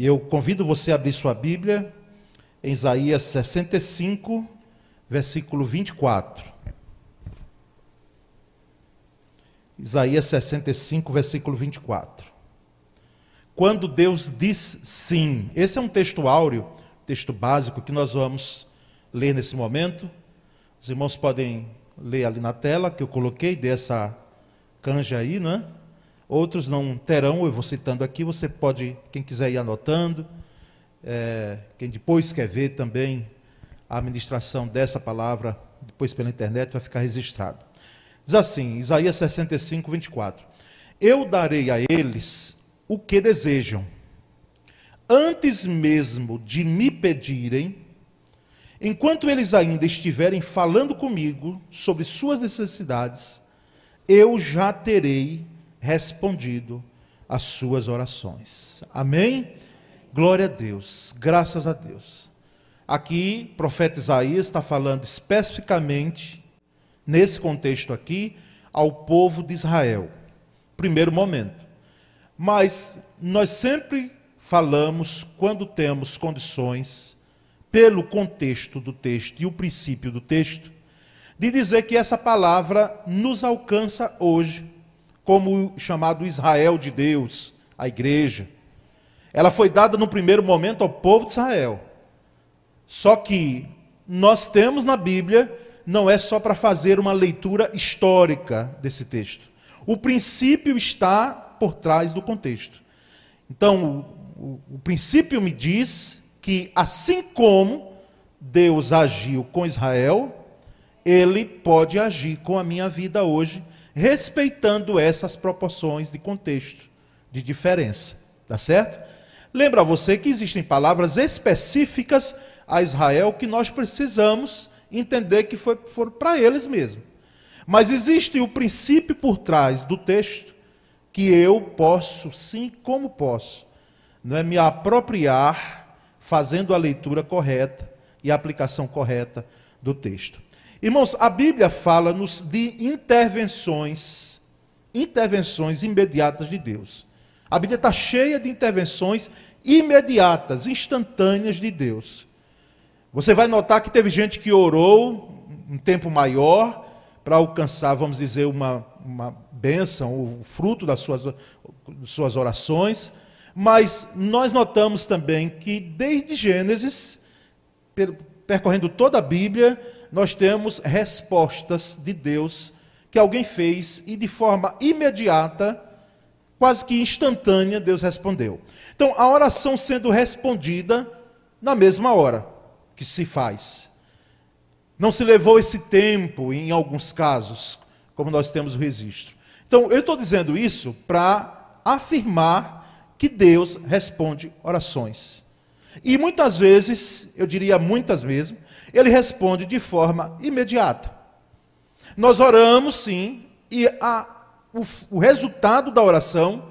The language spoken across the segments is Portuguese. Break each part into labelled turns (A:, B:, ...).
A: E eu convido você a abrir sua Bíblia em Isaías 65, versículo 24. Isaías 65, versículo 24. Quando Deus diz sim, esse é um texto áureo, texto básico que nós vamos ler nesse momento. Os irmãos podem ler ali na tela que eu coloquei dessa canja aí, né? Outros não terão, eu vou citando aqui, você pode, quem quiser ir anotando, é, quem depois quer ver também a administração dessa palavra, depois pela internet, vai ficar registrado. Diz assim, Isaías 65, 24: Eu darei a eles o que desejam, antes mesmo de me pedirem, enquanto eles ainda estiverem falando comigo sobre suas necessidades, eu já terei respondido às suas orações. Amém? Glória a Deus, graças a Deus. Aqui, profeta Isaías está falando especificamente, nesse contexto aqui, ao povo de Israel. Primeiro momento. Mas nós sempre falamos, quando temos condições, pelo contexto do texto e o princípio do texto, de dizer que essa palavra nos alcança hoje como chamado Israel de Deus, a igreja. Ela foi dada no primeiro momento ao povo de Israel. Só que nós temos na Bíblia, não é só para fazer uma leitura histórica desse texto. O princípio está por trás do contexto. Então, o, o, o princípio me diz que, assim como Deus agiu com Israel, ele pode agir com a minha vida hoje respeitando essas proporções de contexto, de diferença. Tá certo? Lembra você que existem palavras específicas a Israel que nós precisamos entender que foi, foram para eles mesmo. Mas existe o princípio por trás do texto que eu posso, sim, como posso, não é me apropriar fazendo a leitura correta e a aplicação correta do texto. Irmãos, a Bíblia fala-nos de intervenções, intervenções imediatas de Deus. A Bíblia está cheia de intervenções imediatas, instantâneas de Deus. Você vai notar que teve gente que orou um tempo maior para alcançar, vamos dizer, uma, uma bênção, o fruto das suas, suas orações. Mas nós notamos também que desde Gênesis, percorrendo toda a Bíblia, nós temos respostas de Deus que alguém fez e de forma imediata, quase que instantânea, Deus respondeu. Então, a oração sendo respondida na mesma hora que se faz. Não se levou esse tempo em alguns casos, como nós temos o registro. Então, eu estou dizendo isso para afirmar que Deus responde orações. E muitas vezes, eu diria muitas mesmo, ele responde de forma imediata. Nós oramos sim, e a, o, o resultado da oração,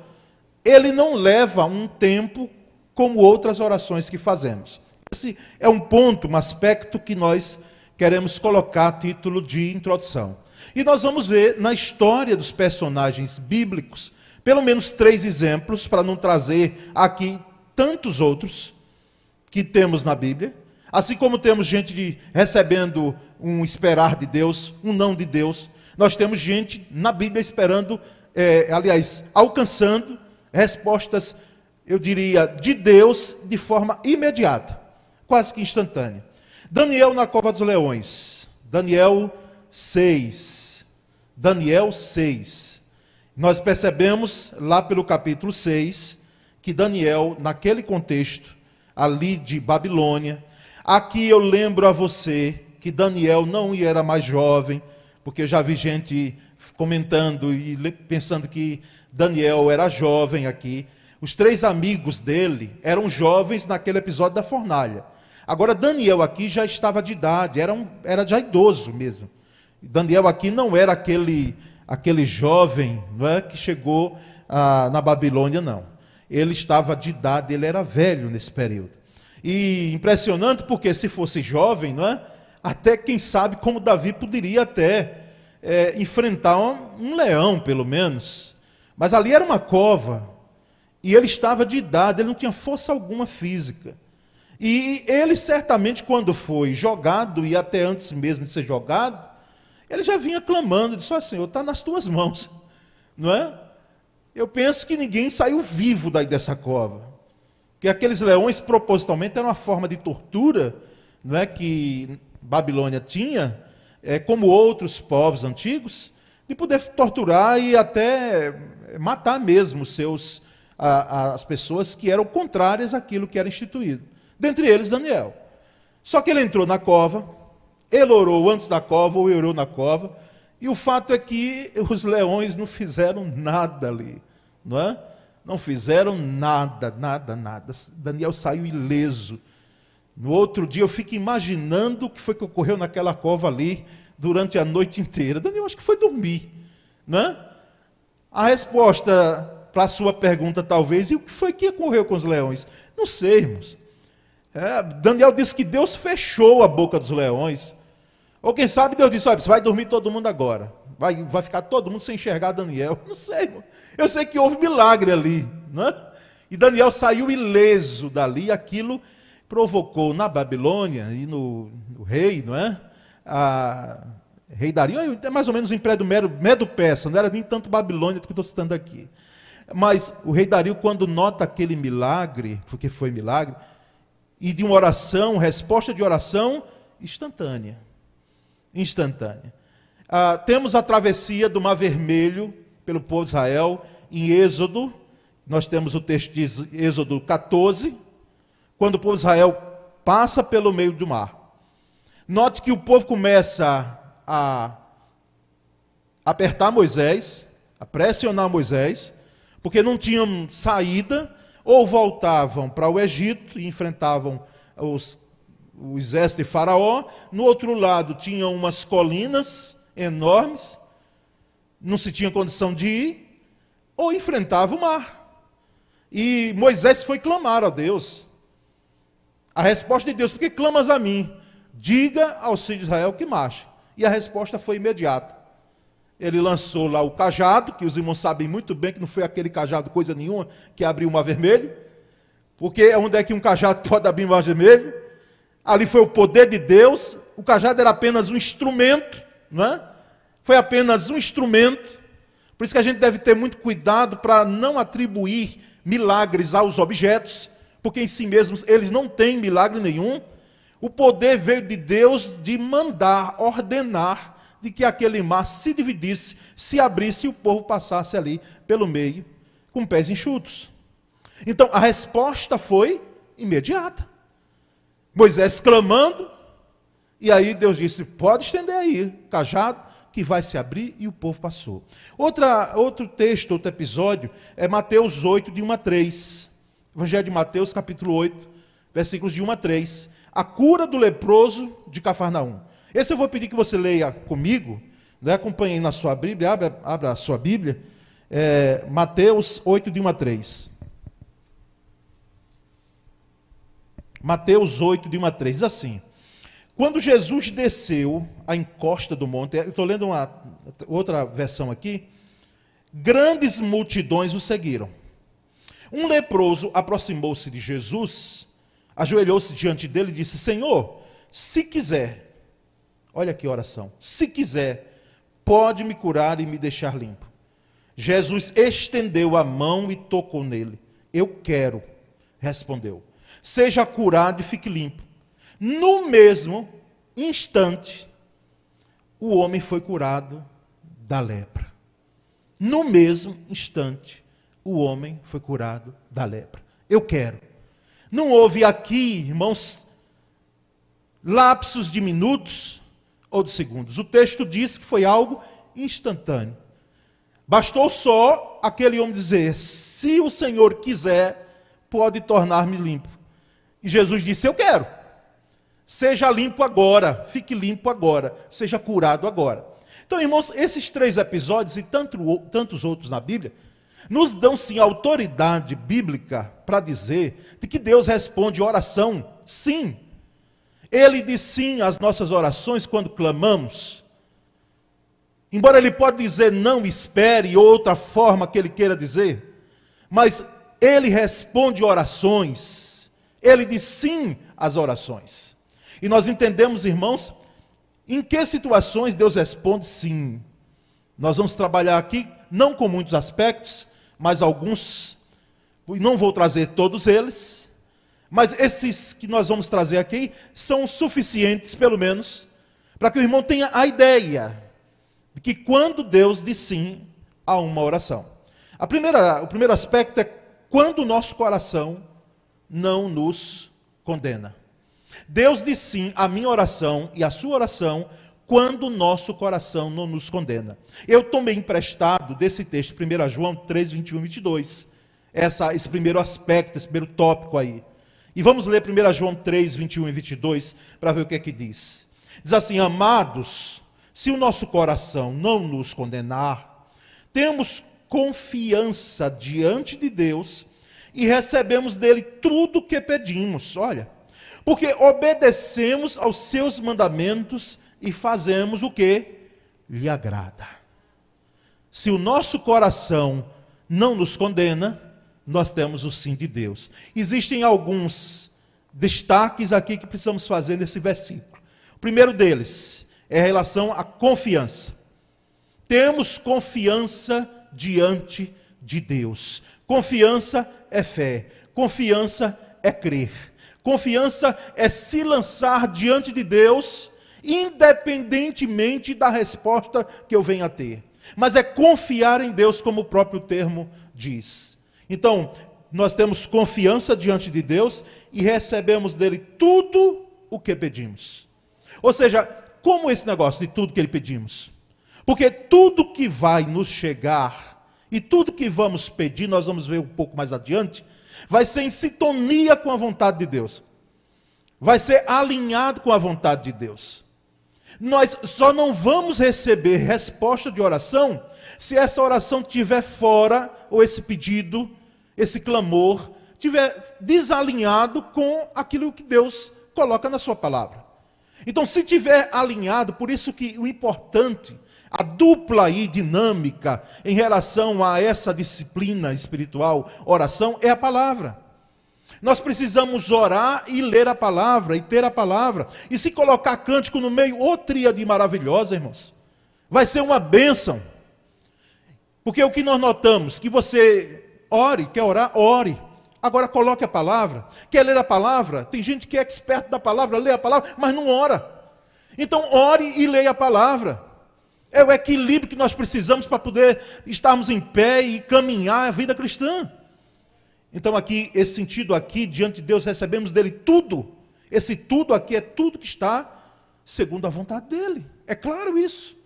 A: ele não leva um tempo como outras orações que fazemos. Esse é um ponto, um aspecto que nós queremos colocar a título de introdução. E nós vamos ver na história dos personagens bíblicos, pelo menos três exemplos, para não trazer aqui tantos outros que temos na Bíblia, Assim como temos gente de, recebendo um esperar de Deus, um não de Deus, nós temos gente na Bíblia esperando, é, aliás, alcançando respostas, eu diria, de Deus de forma imediata, quase que instantânea. Daniel na cova dos leões, Daniel 6. Daniel 6. Nós percebemos lá pelo capítulo 6 que Daniel, naquele contexto ali de Babilônia, Aqui eu lembro a você que Daniel não era mais jovem, porque eu já vi gente comentando e pensando que Daniel era jovem aqui. Os três amigos dele eram jovens naquele episódio da fornalha. Agora, Daniel aqui já estava de idade, era, um, era já idoso mesmo. Daniel aqui não era aquele, aquele jovem não é, que chegou ah, na Babilônia, não. Ele estava de idade, ele era velho nesse período. E impressionante porque se fosse jovem, não é? Até quem sabe como Davi poderia até é, enfrentar um, um leão, pelo menos. Mas ali era uma cova. E ele estava de idade, ele não tinha força alguma física. E ele certamente, quando foi jogado, e até antes mesmo de ser jogado, ele já vinha clamando, disse: Ó Senhor, está nas tuas mãos, não é? Eu penso que ninguém saiu vivo daí dessa cova. Que aqueles leões, propositalmente, eram uma forma de tortura não é, que Babilônia tinha, é, como outros povos antigos, de poder torturar e até matar mesmo seus, a, as pessoas que eram contrárias àquilo que era instituído. Dentre eles, Daniel. Só que ele entrou na cova, ele orou antes da cova, ou orou na cova, e o fato é que os leões não fizeram nada ali, não é? Não fizeram nada, nada, nada. Daniel saiu ileso. No outro dia eu fico imaginando o que foi que ocorreu naquela cova ali durante a noite inteira. Daniel acho que foi dormir, né? A resposta para a sua pergunta talvez, e o que foi que ocorreu com os leões? Não sei, irmãos. É, Daniel disse que Deus fechou a boca dos leões. Ou quem sabe Deus disse: olha, você vai dormir todo mundo agora. Vai, vai ficar todo mundo sem enxergar Daniel. Não sei, irmão. Eu sei que houve milagre ali. Né? E Daniel saiu ileso dali. Aquilo provocou na Babilônia e no, no rei, não é? A, rei Dario, é mais ou menos o Império Medo-Persa, não era nem tanto Babilônia que estou citando aqui. Mas o rei Dario, quando nota aquele milagre, porque foi milagre, e de uma oração, resposta de oração instantânea. Instantânea. Ah, temos a travessia do Mar Vermelho pelo povo de Israel em Êxodo. Nós temos o texto de Êxodo 14, quando o povo de Israel passa pelo meio do mar. Note que o povo começa a apertar Moisés, a pressionar Moisés, porque não tinham saída, ou voltavam para o Egito e enfrentavam os, o exército de Faraó, no outro lado tinham umas colinas enormes, não se tinha condição de ir, ou enfrentava o mar. E Moisés foi clamar a Deus. A resposta de Deus, por que clamas a mim? Diga aos filhos de Israel que marche. E a resposta foi imediata. Ele lançou lá o cajado, que os irmãos sabem muito bem que não foi aquele cajado coisa nenhuma que abriu o mar vermelho, porque onde é que um cajado pode abrir o mar vermelho? Ali foi o poder de Deus, o cajado era apenas um instrumento, não é? Foi apenas um instrumento. Por isso que a gente deve ter muito cuidado para não atribuir milagres aos objetos, porque em si mesmos eles não têm milagre nenhum. O poder veio de Deus de mandar, ordenar de que aquele mar se dividisse, se abrisse e o povo passasse ali pelo meio com pés enxutos. Então a resposta foi imediata. Moisés clamando, e aí Deus disse: pode estender aí, cajado, que vai se abrir, e o povo passou. Outra, outro texto, outro episódio, é Mateus 8, de 1 a 3. Evangelho de Mateus, capítulo 8, versículos de 1 a 3. A cura do leproso de Cafarnaum. Esse eu vou pedir que você leia comigo, né? acompanhe na sua Bíblia, abra, abra a sua Bíblia, é, Mateus 8, de 1 a 3. Mateus 8, de 1 a 3, diz assim: Quando Jesus desceu a encosta do monte, estou lendo uma outra versão aqui, grandes multidões o seguiram. Um leproso aproximou-se de Jesus, ajoelhou-se diante dele e disse: Senhor, se quiser, Olha que oração. Se quiser, pode me curar e me deixar limpo. Jesus estendeu a mão e tocou nele. Eu quero, respondeu. Seja curado e fique limpo. No mesmo instante, o homem foi curado da lepra. No mesmo instante, o homem foi curado da lepra. Eu quero. Não houve aqui, irmãos, lapsos de minutos, ou de segundos. O texto diz que foi algo instantâneo. Bastou só aquele homem dizer: Se o Senhor quiser, pode tornar-me limpo. E Jesus disse: Eu quero. Seja limpo agora, fique limpo agora, seja curado agora. Então, irmãos, esses três episódios e tanto, tantos outros na Bíblia nos dão sim autoridade bíblica para dizer de que Deus responde oração, sim, ele diz sim às nossas orações quando clamamos. Embora ele pode dizer não espere, outra forma que ele queira dizer, mas ele responde orações, ele diz sim às orações. E nós entendemos, irmãos, em que situações Deus responde sim. Nós vamos trabalhar aqui, não com muitos aspectos, mas alguns, não vou trazer todos eles, mas esses que nós vamos trazer aqui são suficientes, pelo menos, para que o irmão tenha a ideia de que quando Deus diz sim a uma oração. A primeira, o primeiro aspecto é quando o nosso coração não nos condena. Deus diz sim à minha oração e à sua oração quando o nosso coração não nos condena. Eu tomei emprestado desse texto, 1 João 3, 21 e 22, essa, esse primeiro aspecto, esse primeiro tópico aí. E vamos ler 1 João 3, 21 e 22 para ver o que é que diz. Diz assim: Amados, se o nosso coração não nos condenar, temos confiança diante de Deus e recebemos dele tudo o que pedimos. Olha, porque obedecemos aos seus mandamentos e fazemos o que lhe agrada. Se o nosso coração não nos condena, nós temos o sim de Deus. Existem alguns destaques aqui que precisamos fazer nesse versículo. O primeiro deles é a relação à confiança. Temos confiança diante de Deus. Confiança é fé, confiança é crer. Confiança é se lançar diante de Deus, independentemente da resposta que eu venha a ter. Mas é confiar em Deus, como o próprio termo diz. Então, nós temos confiança diante de Deus e recebemos dele tudo o que pedimos. Ou seja, como esse negócio de tudo que ele pedimos? Porque tudo que vai nos chegar e tudo que vamos pedir, nós vamos ver um pouco mais adiante, vai ser em sintonia com a vontade de Deus. Vai ser alinhado com a vontade de Deus. Nós só não vamos receber resposta de oração se essa oração estiver fora, ou esse pedido, esse clamor, estiver desalinhado com aquilo que Deus coloca na sua palavra. Então, se tiver alinhado, por isso que o importante a dupla aí dinâmica em relação a essa disciplina espiritual, oração, é a palavra. Nós precisamos orar e ler a palavra, e ter a palavra. E se colocar cântico no meio, ô tríade maravilhosa, irmãos. Vai ser uma bênção. Porque o que nós notamos, que você ore, quer orar, ore. Agora coloque a palavra. Quer ler a palavra? Tem gente que é experto da palavra, lê a palavra, mas não ora. Então ore e leia a palavra. É o equilíbrio que nós precisamos para poder estarmos em pé e caminhar a vida cristã. Então, aqui, esse sentido aqui, diante de Deus, recebemos dele tudo. Esse tudo aqui é tudo que está segundo a vontade dele. É claro isso.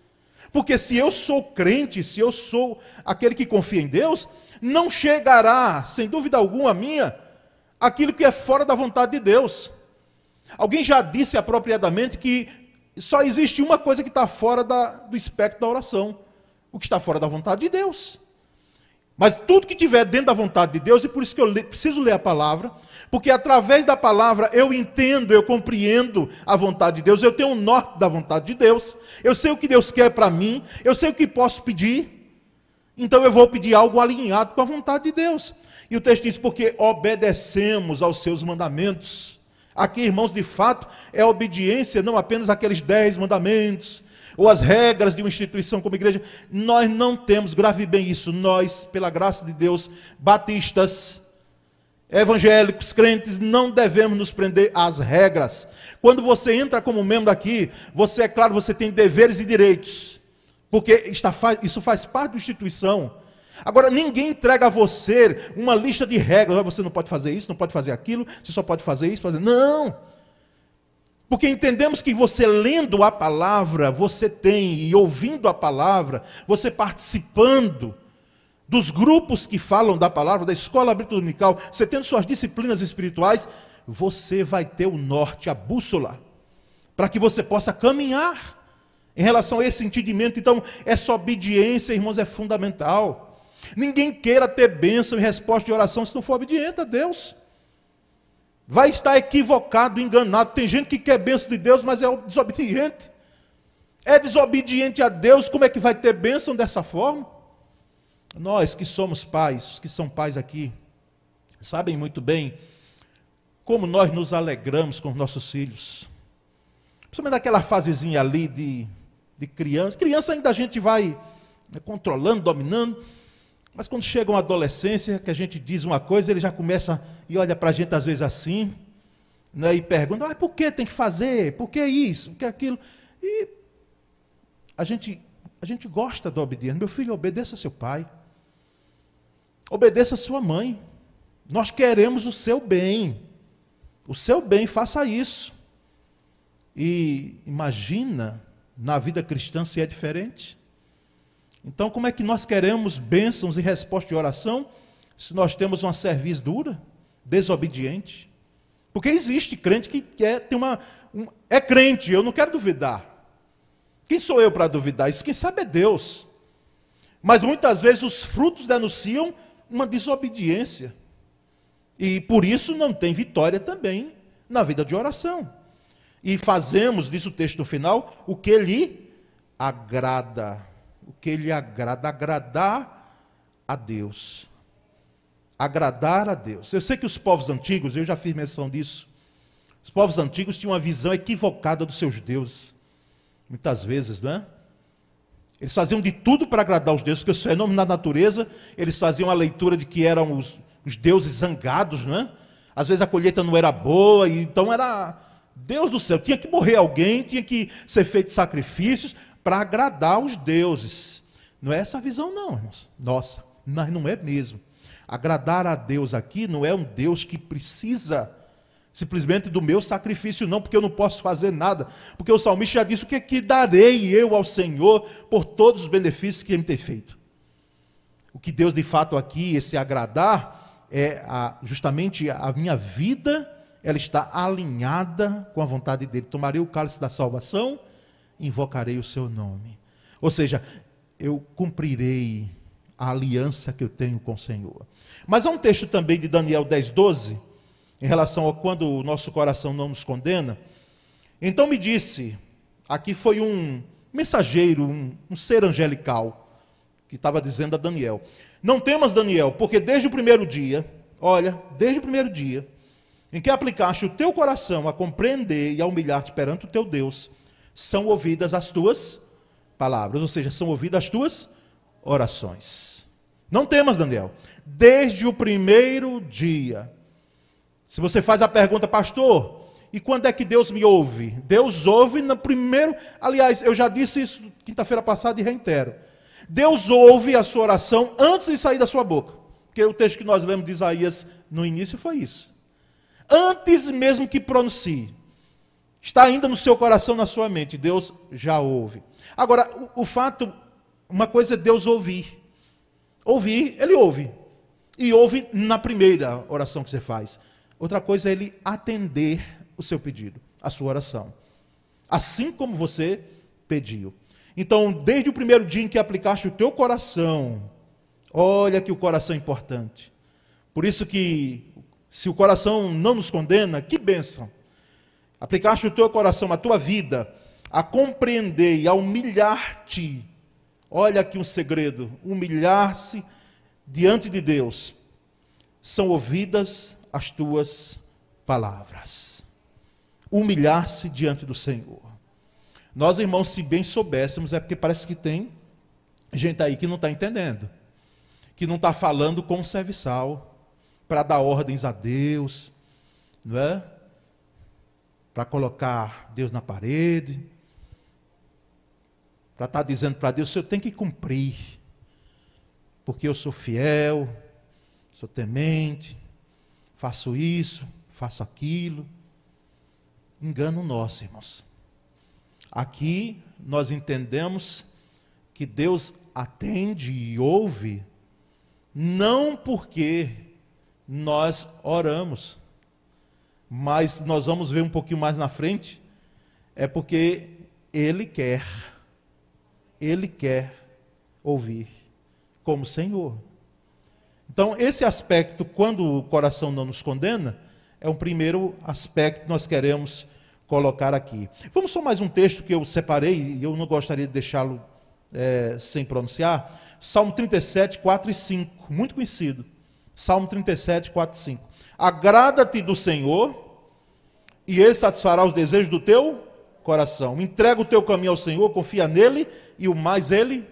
A: Porque se eu sou crente, se eu sou aquele que confia em Deus, não chegará, sem dúvida alguma minha, aquilo que é fora da vontade de Deus. Alguém já disse apropriadamente que só existe uma coisa que está fora da, do espectro da oração: o que está fora da vontade de Deus. Mas tudo que tiver dentro da vontade de Deus, e por isso que eu le, preciso ler a palavra, porque através da palavra eu entendo, eu compreendo a vontade de Deus, eu tenho o um norte da vontade de Deus, eu sei o que Deus quer para mim, eu sei o que posso pedir, então eu vou pedir algo alinhado com a vontade de Deus. E o texto diz: porque obedecemos aos seus mandamentos. Aqui, irmãos, de fato, é obediência não apenas àqueles dez mandamentos, ou as regras de uma instituição como igreja. Nós não temos, grave bem isso, nós, pela graça de Deus, batistas, evangélicos, crentes, não devemos nos prender às regras. Quando você entra como membro aqui, você, é claro, você tem deveres e direitos, porque está, isso faz parte da instituição. Agora, ninguém entrega a você uma lista de regras. Você não pode fazer isso, não pode fazer aquilo, você só pode fazer isso, fazer. Não! Porque entendemos que você lendo a palavra, você tem, e ouvindo a palavra, você participando dos grupos que falam da palavra, da escola dominical, você tendo suas disciplinas espirituais, você vai ter o norte, a bússola, para que você possa caminhar em relação a esse entendimento. Então, essa obediência, irmãos, é fundamental. Ninguém queira ter bênção e resposta de oração se não for obediente a Deus. Vai estar equivocado, enganado. Tem gente que quer bênção de Deus, mas é desobediente. É desobediente a Deus, como é que vai ter bênção dessa forma? Nós que somos pais, os que são pais aqui, sabem muito bem como nós nos alegramos com os nossos filhos. Principalmente naquela fasezinha ali de, de criança. Criança ainda a gente vai né, controlando, dominando. Mas quando chega uma adolescência, que a gente diz uma coisa, ele já começa e olha para a gente às vezes assim, né, e pergunta, ah, por que tem que fazer? Por que isso? Por que aquilo? E a gente, a gente gosta da obediência. Meu filho, obedeça seu pai. Obedeça sua mãe. Nós queremos o seu bem. O seu bem, faça isso. E imagina na vida cristã se é diferente. Então, como é que nós queremos bênçãos e resposta de oração se nós temos uma cerviz dura, desobediente? Porque existe crente que quer ter uma. Um, é crente, eu não quero duvidar. Quem sou eu para duvidar? Isso quem sabe é Deus. Mas muitas vezes os frutos denunciam uma desobediência. E por isso não tem vitória também na vida de oração. E fazemos, diz o texto final, o que lhe agrada. O que lhe agrada. Agradar a Deus. Agradar a Deus. Eu sei que os povos antigos, eu já fiz menção disso, os povos antigos tinham uma visão equivocada dos seus deuses. Muitas vezes, não é? Eles faziam de tudo para agradar os deuses, porque os fenômenos da natureza, eles faziam a leitura de que eram os, os deuses zangados, não é? Às vezes a colheita não era boa, então era Deus do céu, tinha que morrer alguém, tinha que ser feito sacrifícios para agradar os deuses. Não é essa a visão, não, irmãos. Nossa, mas não é mesmo. Agradar a Deus aqui não é um Deus que precisa simplesmente do meu sacrifício, não, porque eu não posso fazer nada. Porque o salmista já disse: o que, é que darei eu ao Senhor por todos os benefícios que ele me tem feito? O que Deus de fato aqui, esse agradar, é a, justamente a minha vida, ela está alinhada com a vontade dele. Tomarei o cálice da salvação, invocarei o seu nome. Ou seja, eu cumprirei a aliança que eu tenho com o Senhor. Mas há um texto também de Daniel 10, 12, em relação a quando o nosso coração não nos condena. Então me disse, aqui foi um mensageiro, um, um ser angelical, que estava dizendo a Daniel: não temas, Daniel, porque desde o primeiro dia, olha, desde o primeiro dia, em que aplicaste o teu coração a compreender e a humilhar-te perante o teu Deus, são ouvidas as tuas palavras, ou seja, são ouvidas as tuas orações. Não temas, Daniel, desde o primeiro dia. Se você faz a pergunta, pastor, e quando é que Deus me ouve? Deus ouve no primeiro. Aliás, eu já disse isso quinta-feira passada e reitero. Deus ouve a sua oração antes de sair da sua boca. Porque o texto que nós lemos de Isaías no início foi isso. Antes mesmo que pronuncie. Está ainda no seu coração, na sua mente. Deus já ouve. Agora, o, o fato, uma coisa é Deus ouvir. Ouvir, ele ouve. E ouve na primeira oração que você faz. Outra coisa é ele atender o seu pedido, a sua oração. Assim como você pediu. Então, desde o primeiro dia em que aplicaste o teu coração, olha que o coração é importante. Por isso que, se o coração não nos condena, que bênção. Aplicaste o teu coração, a tua vida, a compreender e a humilhar-te. Olha aqui um segredo: humilhar-se diante de Deus. São ouvidas as tuas palavras. Humilhar-se diante do Senhor. Nós, irmãos, se bem soubéssemos, é porque parece que tem gente aí que não está entendendo, que não está falando com o serviçal, para dar ordens a Deus, não é? Para colocar Deus na parede, para estar tá dizendo para Deus, eu tenho que cumprir, porque eu sou fiel, sou temente, faço isso, faço aquilo. Engano nosso, irmãos. Aqui nós entendemos que Deus atende e ouve, não porque nós oramos, mas nós vamos ver um pouquinho mais na frente, é porque Ele quer, Ele quer ouvir, como Senhor. Então, esse aspecto, quando o coração não nos condena, é o primeiro aspecto que nós queremos colocar aqui. Vamos só mais um texto que eu separei, e eu não gostaria de deixá-lo é, sem pronunciar. Salmo 37, 4 e 5, muito conhecido. Salmo 37, 4 e 5. Agrada-te do Senhor, e Ele satisfará os desejos do teu coração. Entrega o teu caminho ao Senhor, confia nele, e o mais Ele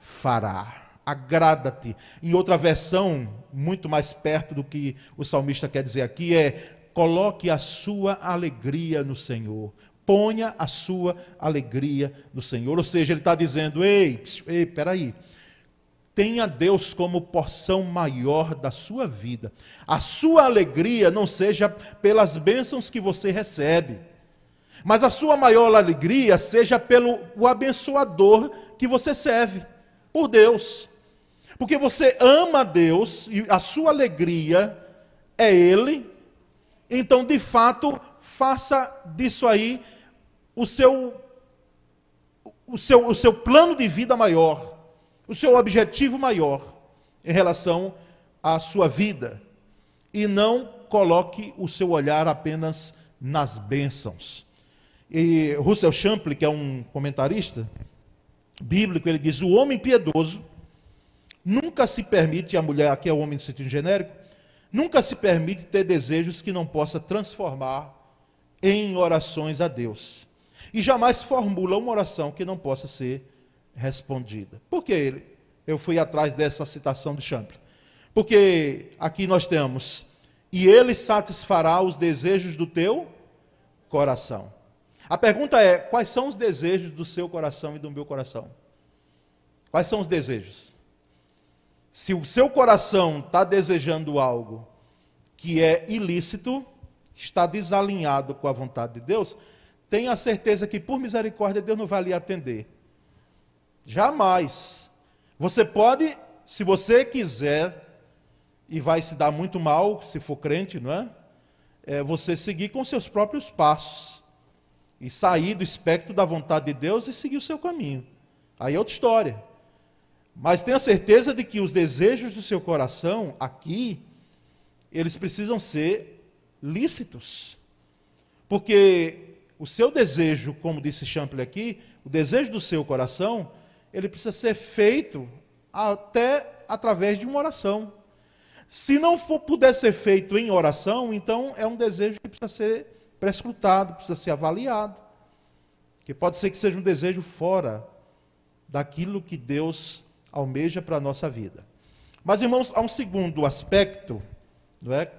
A: fará. Agrada-te. Em outra versão, muito mais perto do que o salmista quer dizer aqui, é coloque a sua alegria no Senhor. Ponha a sua alegria no Senhor. Ou seja, ele está dizendo: ei, ei, peraí. Tenha Deus como porção maior da sua vida. A sua alegria não seja pelas bênçãos que você recebe, mas a sua maior alegria seja pelo o abençoador que você serve, por Deus. Porque você ama Deus e a sua alegria é Ele, então de fato faça disso aí o seu, o seu, o seu plano de vida maior, o seu objetivo maior em relação à sua vida. E não coloque o seu olhar apenas nas bênçãos. E Russell Champlin, que é um comentarista bíblico, ele diz: o homem piedoso nunca se permite, a mulher, aqui é o homem no sentido genérico, nunca se permite ter desejos que não possa transformar em orações a Deus e jamais formula uma oração que não possa ser respondida. Por que? Eu fui atrás dessa citação de Champlin. Porque aqui nós temos, e ele satisfará os desejos do teu coração. A pergunta é: quais são os desejos do seu coração e do meu coração? Quais são os desejos? Se o seu coração está desejando algo que é ilícito, está desalinhado com a vontade de Deus, tenha certeza que por misericórdia Deus não vai lhe atender. Jamais. Você pode, se você quiser, e vai se dar muito mal se for crente, não é? é você seguir com seus próprios passos e sair do espectro da vontade de Deus e seguir o seu caminho. Aí é outra história. Mas tenha certeza de que os desejos do seu coração aqui, eles precisam ser lícitos. Porque o seu desejo, como disse Champlin aqui, o desejo do seu coração, ele precisa ser feito até através de uma oração. Se não for, puder ser feito em oração, então é um desejo que precisa ser prescrutado, precisa ser avaliado. Que pode ser que seja um desejo fora daquilo que Deus almeja para a nossa vida. Mas, irmãos, há um segundo aspecto, não é?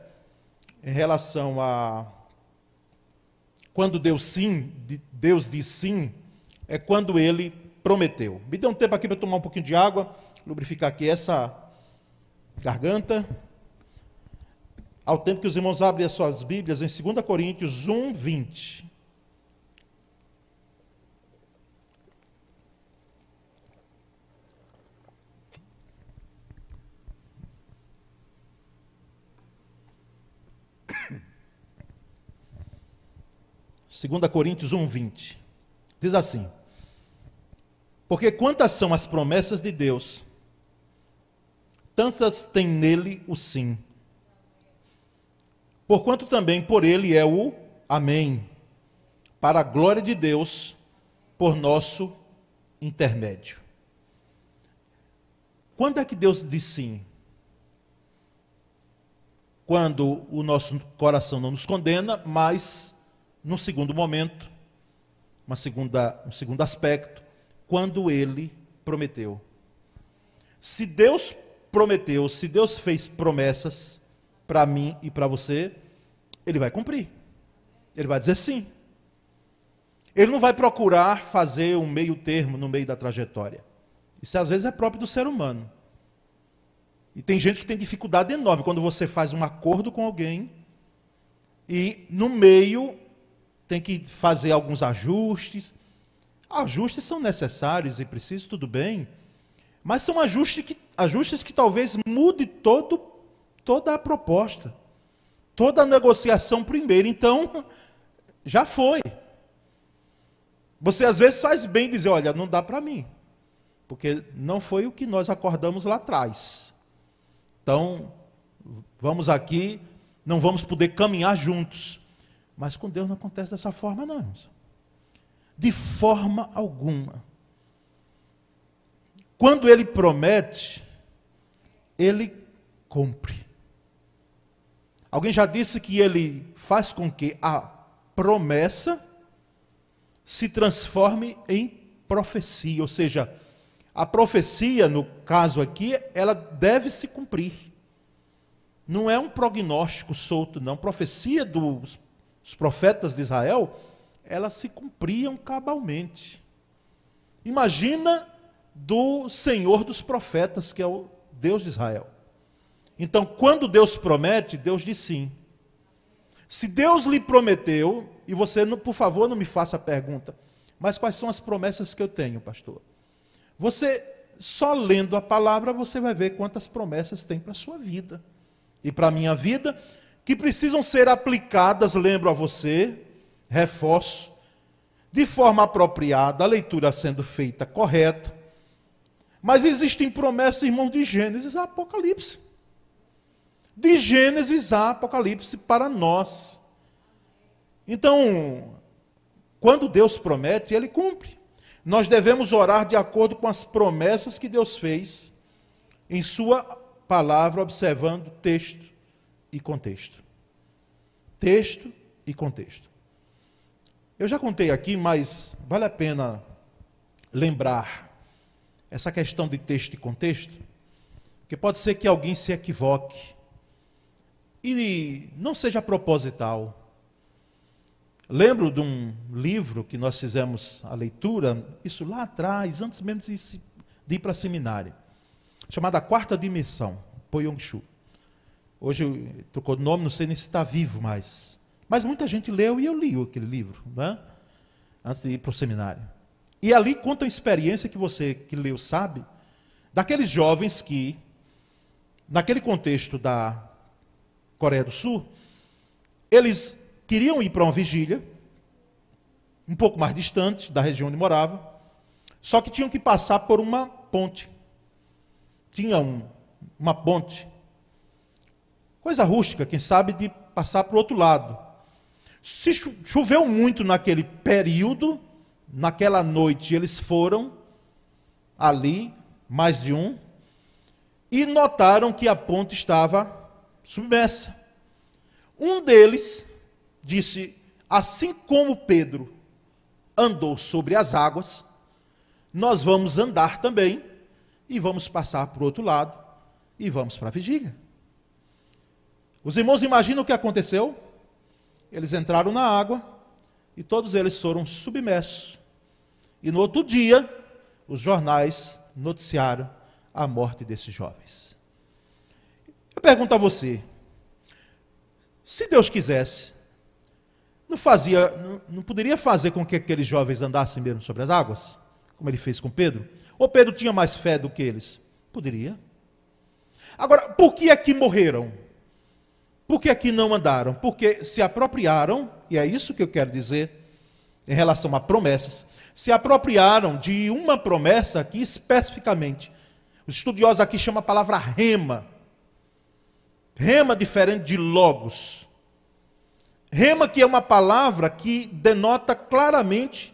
A: Em relação a quando Deus sim, Deus diz sim, é quando ele prometeu. Me dê um tempo aqui para tomar um pouquinho de água, lubrificar aqui essa garganta. Ao tempo que os irmãos abrem as suas Bíblias em 2 Coríntios 1, 20. 2 Coríntios 1, 20. Diz assim: Porque quantas são as promessas de Deus, tantas tem nele o sim. Porquanto também por ele é o Amém, para a glória de Deus, por nosso intermédio. Quando é que Deus diz sim? Quando o nosso coração não nos condena, mas no segundo momento, uma segunda, um segundo aspecto, quando ele prometeu. Se Deus prometeu, se Deus fez promessas para mim e para você, ele vai cumprir. Ele vai dizer sim. Ele não vai procurar fazer um meio termo no meio da trajetória. Isso às vezes é próprio do ser humano. E tem gente que tem dificuldade enorme quando você faz um acordo com alguém e no meio tem que fazer alguns ajustes. Ajustes são necessários e precisos, tudo bem, mas são ajustes que, ajustes que talvez mude todo, toda a proposta, toda a negociação primeiro. Então, já foi. Você às vezes faz bem dizer, olha, não dá para mim, porque não foi o que nós acordamos lá atrás. Então, vamos aqui, não vamos poder caminhar juntos. Mas com Deus não acontece dessa forma, não. De forma alguma. Quando Ele promete, Ele cumpre. Alguém já disse que ele faz com que a promessa se transforme em profecia, ou seja, a profecia, no caso aqui, ela deve se cumprir. Não é um prognóstico solto, não. Profecia dos profetas de Israel, elas se cumpriam cabalmente. Imagina do Senhor dos profetas, que é o Deus de Israel. Então, quando Deus promete, Deus diz sim. Se Deus lhe prometeu, e você, por favor, não me faça a pergunta, mas quais são as promessas que eu tenho, pastor? Você, só lendo a palavra, você vai ver quantas promessas tem para a sua vida e para a minha vida, que precisam ser aplicadas, lembro a você, reforço, de forma apropriada, a leitura sendo feita correta. Mas existem promessas, irmãos, de Gênesis a Apocalipse de Gênesis a Apocalipse para nós. Então, quando Deus promete, ele cumpre. Nós devemos orar de acordo com as promessas que Deus fez em Sua palavra, observando texto e contexto. Texto e contexto. Eu já contei aqui, mas vale a pena lembrar essa questão de texto e contexto, porque pode ser que alguém se equivoque e não seja proposital. Lembro de um livro que nós fizemos a leitura, isso lá atrás, antes mesmo de ir para seminário, chamado A Quarta Dimensão, Po Yong Shu. Hoje trocou de nome, não sei nem se está vivo mais. Mas muita gente leu e eu li aquele livro, né? antes de ir para o seminário. E ali conta a experiência que você que leu sabe, daqueles jovens que, naquele contexto da Coreia do Sul, eles queriam ir para uma vigília, um pouco mais distante da região onde morava, só que tinham que passar por uma ponte. Tinha um, uma ponte. Coisa rústica, quem sabe, de passar para o outro lado. Se choveu muito naquele período, naquela noite eles foram ali, mais de um, e notaram que a ponte estava submersa. Um deles disse: Assim como Pedro andou sobre as águas, nós vamos andar também e vamos passar para o outro lado e vamos para a vigília. Os irmãos imaginam o que aconteceu? Eles entraram na água e todos eles foram submersos. E no outro dia, os jornais noticiaram a morte desses jovens. Eu pergunto a você: se Deus quisesse, não fazia, não, poderia fazer com que aqueles jovens andassem mesmo sobre as águas, como ele fez com Pedro? Ou Pedro tinha mais fé do que eles? Poderia. Agora, por que é que morreram? Por que que não andaram? Porque se apropriaram, e é isso que eu quero dizer em relação a promessas, se apropriaram de uma promessa que especificamente, os estudiosos aqui chamam a palavra rema Rema diferente de logos. Rema que é uma palavra que denota claramente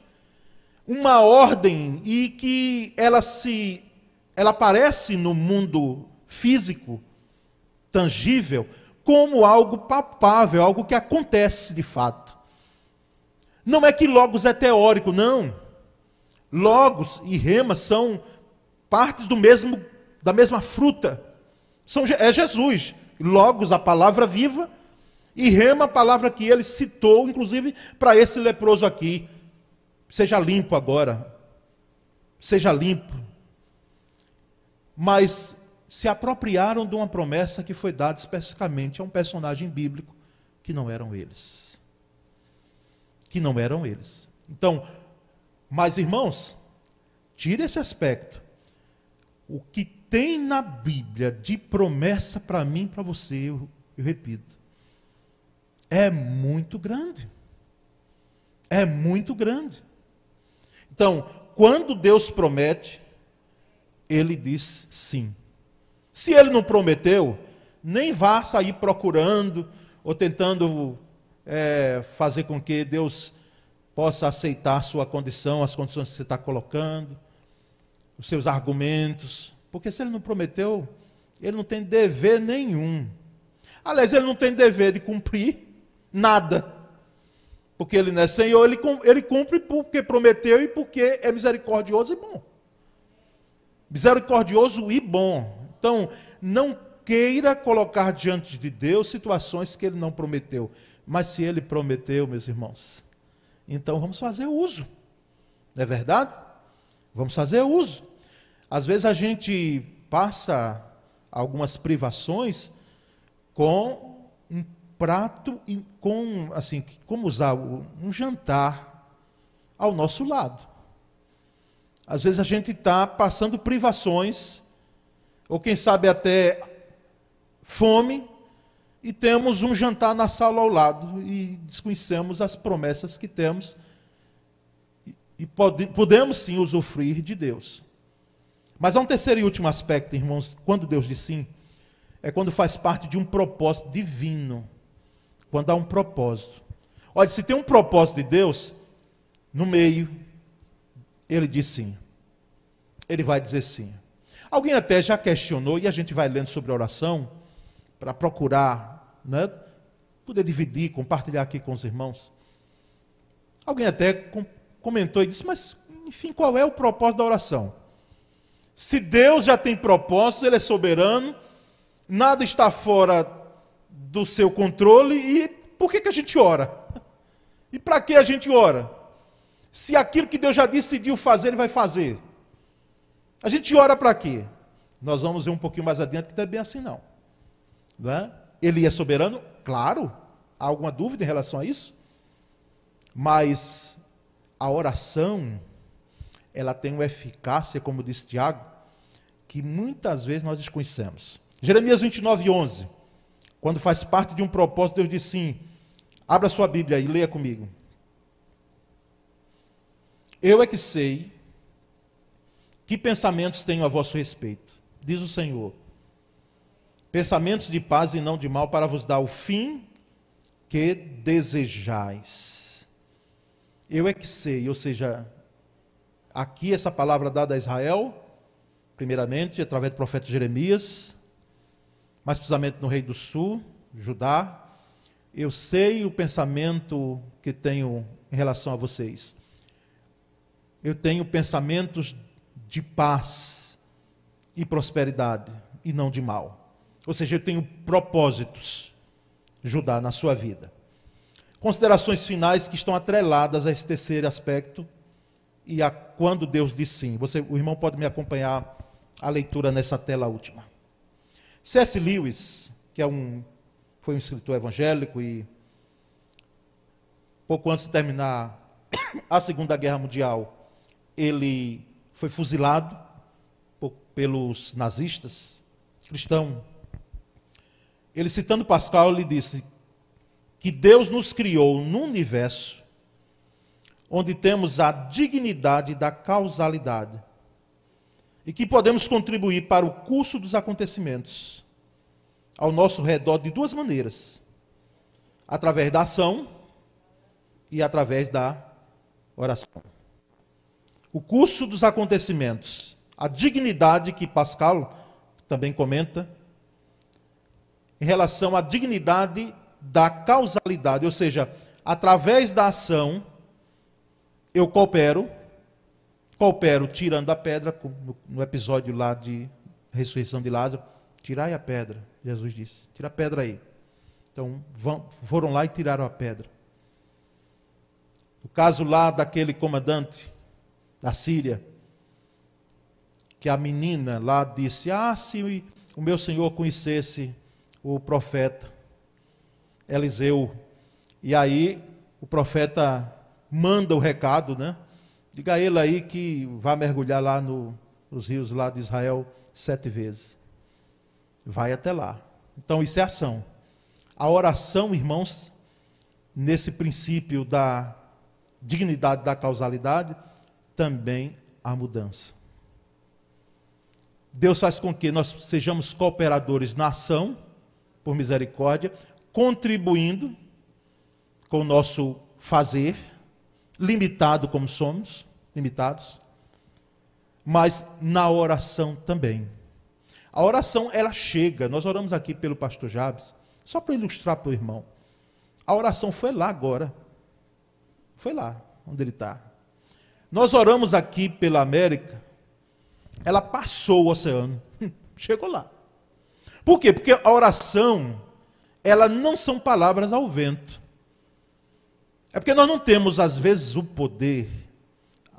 A: uma ordem e que ela se ela aparece no mundo físico, tangível, como algo palpável, algo que acontece de fato. Não é que logos é teórico, não. Logos e rema são partes do mesmo da mesma fruta. São, é Jesus. Logos, a palavra viva, e rema, a palavra que ele citou, inclusive, para esse leproso aqui. Seja limpo agora. Seja limpo. Mas se apropriaram de uma promessa que foi dada especificamente a um personagem bíblico que não eram eles. Que não eram eles. Então, mas irmãos, tire esse aspecto. O que tem na Bíblia de promessa para mim para você, eu, eu repito, é muito grande. É muito grande. Então, quando Deus promete, ele diz sim. Se ele não prometeu, nem vá sair procurando ou tentando é, fazer com que Deus possa aceitar a sua condição, as condições que você está colocando, os seus argumentos. Porque se ele não prometeu, ele não tem dever nenhum. Aliás, ele não tem dever de cumprir nada. Porque ele não é Senhor, ele, ele cumpre porque prometeu e porque é misericordioso e bom. Misericordioso e bom. Então, não queira colocar diante de Deus situações que ele não prometeu. Mas se ele prometeu, meus irmãos, então vamos fazer uso. Não é verdade? Vamos fazer uso. Às vezes a gente passa algumas privações com um prato e com assim, como usar um jantar ao nosso lado. Às vezes a gente está passando privações, ou quem sabe até fome, e temos um jantar na sala ao lado e desconhecemos as promessas que temos e pode, podemos sim usufruir de Deus. Mas há um terceiro e último aspecto, irmãos, quando Deus diz sim, é quando faz parte de um propósito divino. Quando há um propósito. Olha, se tem um propósito de Deus, no meio, ele diz sim. Ele vai dizer sim. Alguém até já questionou, e a gente vai lendo sobre oração, para procurar né, poder dividir, compartilhar aqui com os irmãos. Alguém até comentou e disse: Mas, enfim, qual é o propósito da oração? Se Deus já tem propósito, Ele é soberano, nada está fora do seu controle, e por que, que a gente ora? E para que a gente ora? Se aquilo que Deus já decidiu fazer, Ele vai fazer. A gente ora para quê? Nós vamos ver um pouquinho mais adiante que não é bem assim, não. não é? Ele é soberano? Claro. Há alguma dúvida em relação a isso? Mas a oração, ela tem uma eficácia, como disse Tiago, que muitas vezes nós desconhecemos. Jeremias 29, 11. Quando faz parte de um propósito, Deus diz sim. Abra sua Bíblia e leia comigo. Eu é que sei que pensamentos tenho a vosso respeito, diz o Senhor. Pensamentos de paz e não de mal, para vos dar o fim que desejais. Eu é que sei, ou seja, aqui essa palavra dada a Israel, primeiramente, através do profeta Jeremias, mais precisamente no rei do sul, Judá. Eu sei o pensamento que tenho em relação a vocês. Eu tenho pensamentos de paz e prosperidade e não de mal. Ou seja, eu tenho propósitos, Judá, na sua vida considerações finais que estão atreladas a esse terceiro aspecto e a quando Deus diz sim. Você, o irmão pode me acompanhar a leitura nessa tela última. C.S. Lewis, que é um, foi um escritor evangélico e pouco antes de terminar a Segunda Guerra Mundial, ele foi fuzilado pelos nazistas, cristão. Ele citando Pascal, ele disse: que Deus nos criou num universo onde temos a dignidade da causalidade e que podemos contribuir para o curso dos acontecimentos ao nosso redor de duas maneiras: através da ação e através da oração. O curso dos acontecimentos, a dignidade que Pascal também comenta, em relação à dignidade da causalidade, ou seja, através da ação, eu coopero, coopero tirando a pedra, no episódio lá de ressurreição de Lázaro, tirai a pedra, Jesus disse, tira a pedra aí. Então, vão, foram lá e tiraram a pedra. O caso lá daquele comandante da Síria, que a menina lá disse: Ah, se o meu senhor conhecesse o profeta, Eliseu. E aí o profeta manda o recado, né? Diga a ele aí que vai mergulhar lá no, nos rios lá de Israel sete vezes. Vai até lá. Então isso é ação. A oração, irmãos, nesse princípio da dignidade da causalidade, também há mudança. Deus faz com que nós sejamos cooperadores na ação, por misericórdia, contribuindo com o nosso fazer, limitado como somos, limitados, mas na oração também. A oração, ela chega, nós oramos aqui pelo pastor Jabes, Só para ilustrar para o irmão. A oração foi lá agora. Foi lá, onde ele está. Nós oramos aqui pela América. Ela passou o oceano. Chegou lá. Por quê? Porque a oração, ela não são palavras ao vento. É porque nós não temos, às vezes, o poder,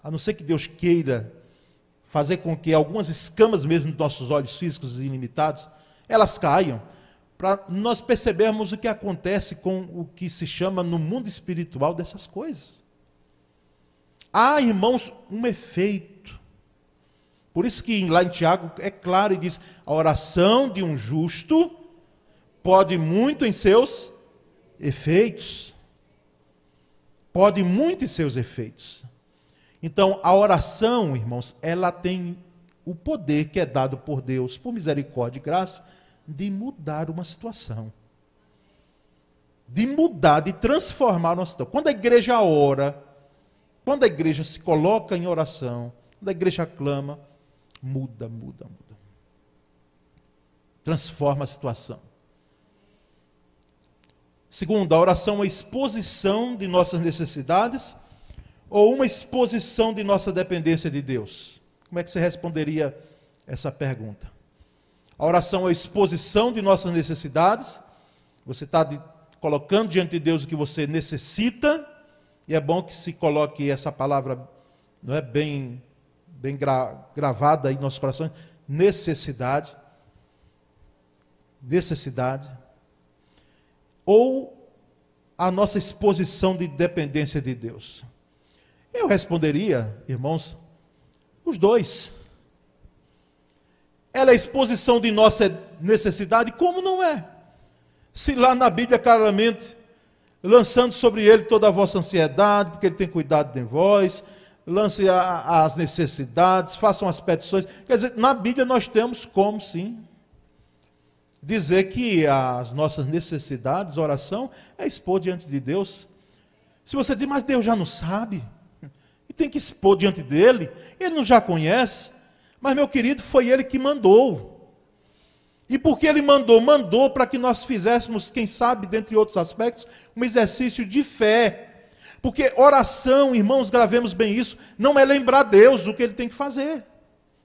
A: a não ser que Deus queira fazer com que algumas escamas mesmo dos nossos olhos físicos ilimitados, elas caiam, para nós percebermos o que acontece com o que se chama no mundo espiritual dessas coisas. Há, irmãos, um efeito. Por isso que lá em Tiago é claro e diz: a oração de um justo pode muito em seus efeitos. Pode muito em seus efeitos. Então, a oração, irmãos, ela tem o poder que é dado por Deus, por misericórdia e graça, de mudar uma situação. De mudar, de transformar uma situação. Quando a igreja ora, quando a igreja se coloca em oração, quando a igreja clama, muda, muda, muda. Transforma a situação. Segundo, a oração é uma exposição de nossas necessidades ou uma exposição de nossa dependência de Deus? Como é que você responderia essa pergunta? A oração é a exposição de nossas necessidades. Você está colocando diante de Deus o que você necessita, e é bom que se coloque essa palavra, não é bem, bem gra, gravada nos nossos corações, necessidade. Necessidade. Ou a nossa exposição de dependência de Deus. Eu responderia, irmãos, os dois. Ela é exposição de nossa necessidade, como não é? Se lá na Bíblia claramente, lançando sobre ele toda a vossa ansiedade, porque ele tem cuidado de vós, lance a, as necessidades, façam as petições. Quer dizer, na Bíblia nós temos como sim dizer que as nossas necessidades, oração, é expor diante de Deus. Se você diz, mas Deus já não sabe e tem que expor diante dele. Ele não já conhece, mas meu querido, foi ele que mandou. E porque ele mandou? Mandou para que nós fizéssemos, quem sabe, dentre outros aspectos, um exercício de fé. Porque oração, irmãos, gravemos bem isso, não é lembrar Deus do que ele tem que fazer.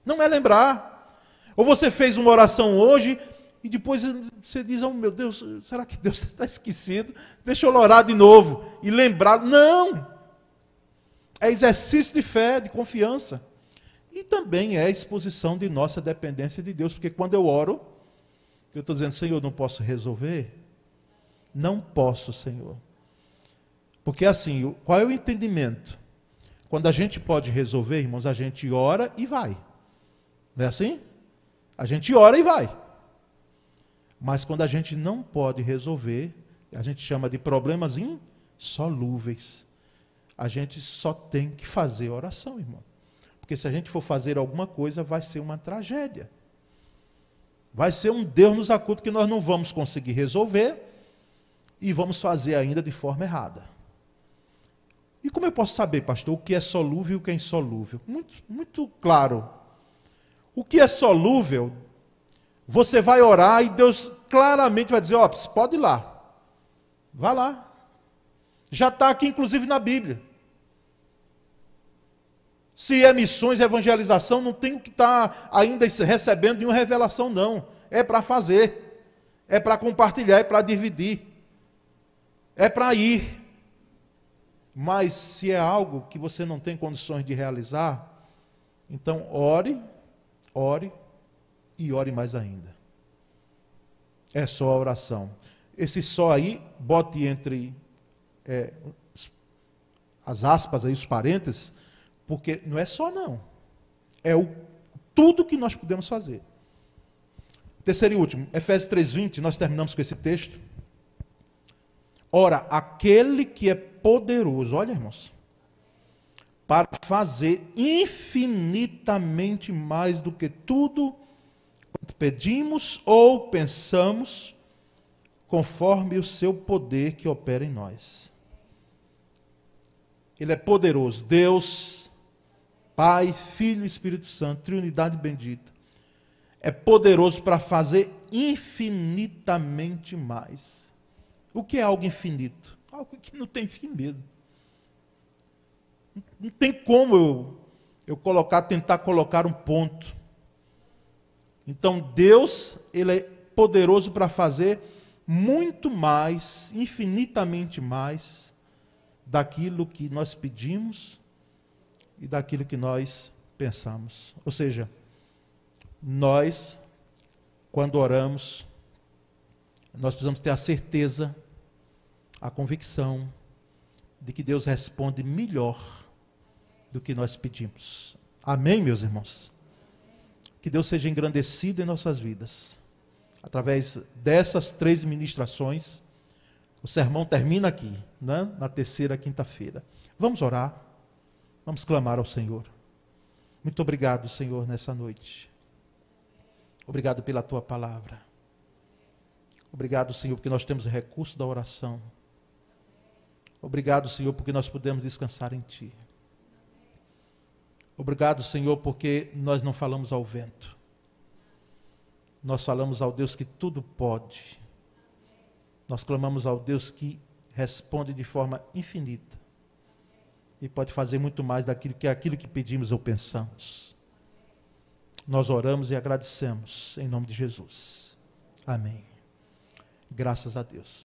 A: Não é lembrar. Ou você fez uma oração hoje e depois você diz: Oh meu Deus, será que Deus está esquecido? Deixa eu orar de novo e lembrar. Não! É exercício de fé, de confiança. E também é exposição de nossa dependência de Deus, porque quando eu oro, eu estou dizendo, Senhor, não posso resolver? Não posso, Senhor. Porque assim, qual é o entendimento? Quando a gente pode resolver, irmãos, a gente ora e vai. Não é assim? A gente ora e vai. Mas quando a gente não pode resolver, a gente chama de problemas insolúveis a gente só tem que fazer oração, irmão. Porque se a gente for fazer alguma coisa, vai ser uma tragédia. Vai ser um Deus nos acuda que nós não vamos conseguir resolver e vamos fazer ainda de forma errada. E como eu posso saber, pastor, o que é solúvel e o que é insolúvel? Muito, muito claro. O que é solúvel, você vai orar e Deus claramente vai dizer: ó, pode ir lá. Vá lá. Já está aqui, inclusive, na Bíblia. Se é missões, evangelização, não tem que estar tá ainda recebendo nenhuma revelação, não. É para fazer, é para compartilhar, é para dividir, é para ir. Mas se é algo que você não tem condições de realizar, então ore, ore e ore mais ainda. É só a oração. Esse só aí, bote entre é, as aspas aí, os parênteses, porque não é só não. É o tudo que nós podemos fazer. Terceiro e último, Efésios 3:20, nós terminamos com esse texto. Ora, aquele que é poderoso, olha, irmãos, para fazer infinitamente mais do que tudo quanto pedimos ou pensamos, conforme o seu poder que opera em nós. Ele é poderoso, Deus Pai, Filho e Espírito Santo, Trinidade bendita. é poderoso para fazer infinitamente mais. O que é algo infinito? Algo que não tem fim mesmo. Não tem como eu, eu colocar, tentar colocar um ponto. Então Deus, ele é poderoso para fazer muito mais, infinitamente mais, daquilo que nós pedimos e daquilo que nós pensamos. Ou seja, nós, quando oramos, nós precisamos ter a certeza, a convicção de que Deus responde melhor do que nós pedimos. Amém, meus irmãos? Que Deus seja engrandecido em nossas vidas. Através dessas três ministrações, o sermão termina aqui, né? na terceira quinta-feira. Vamos orar, vamos clamar ao Senhor. Muito obrigado, Senhor, nessa noite. Obrigado pela tua palavra. Obrigado, Senhor, porque nós temos recurso da oração. Obrigado, Senhor, porque nós podemos descansar em Ti. Obrigado, Senhor, porque nós não falamos ao vento. Nós falamos ao Deus que tudo pode. Nós clamamos ao Deus que responde de forma infinita. E pode fazer muito mais daquilo que aquilo que pedimos ou pensamos. Nós oramos e agradecemos em nome de Jesus. Amém. Graças a Deus.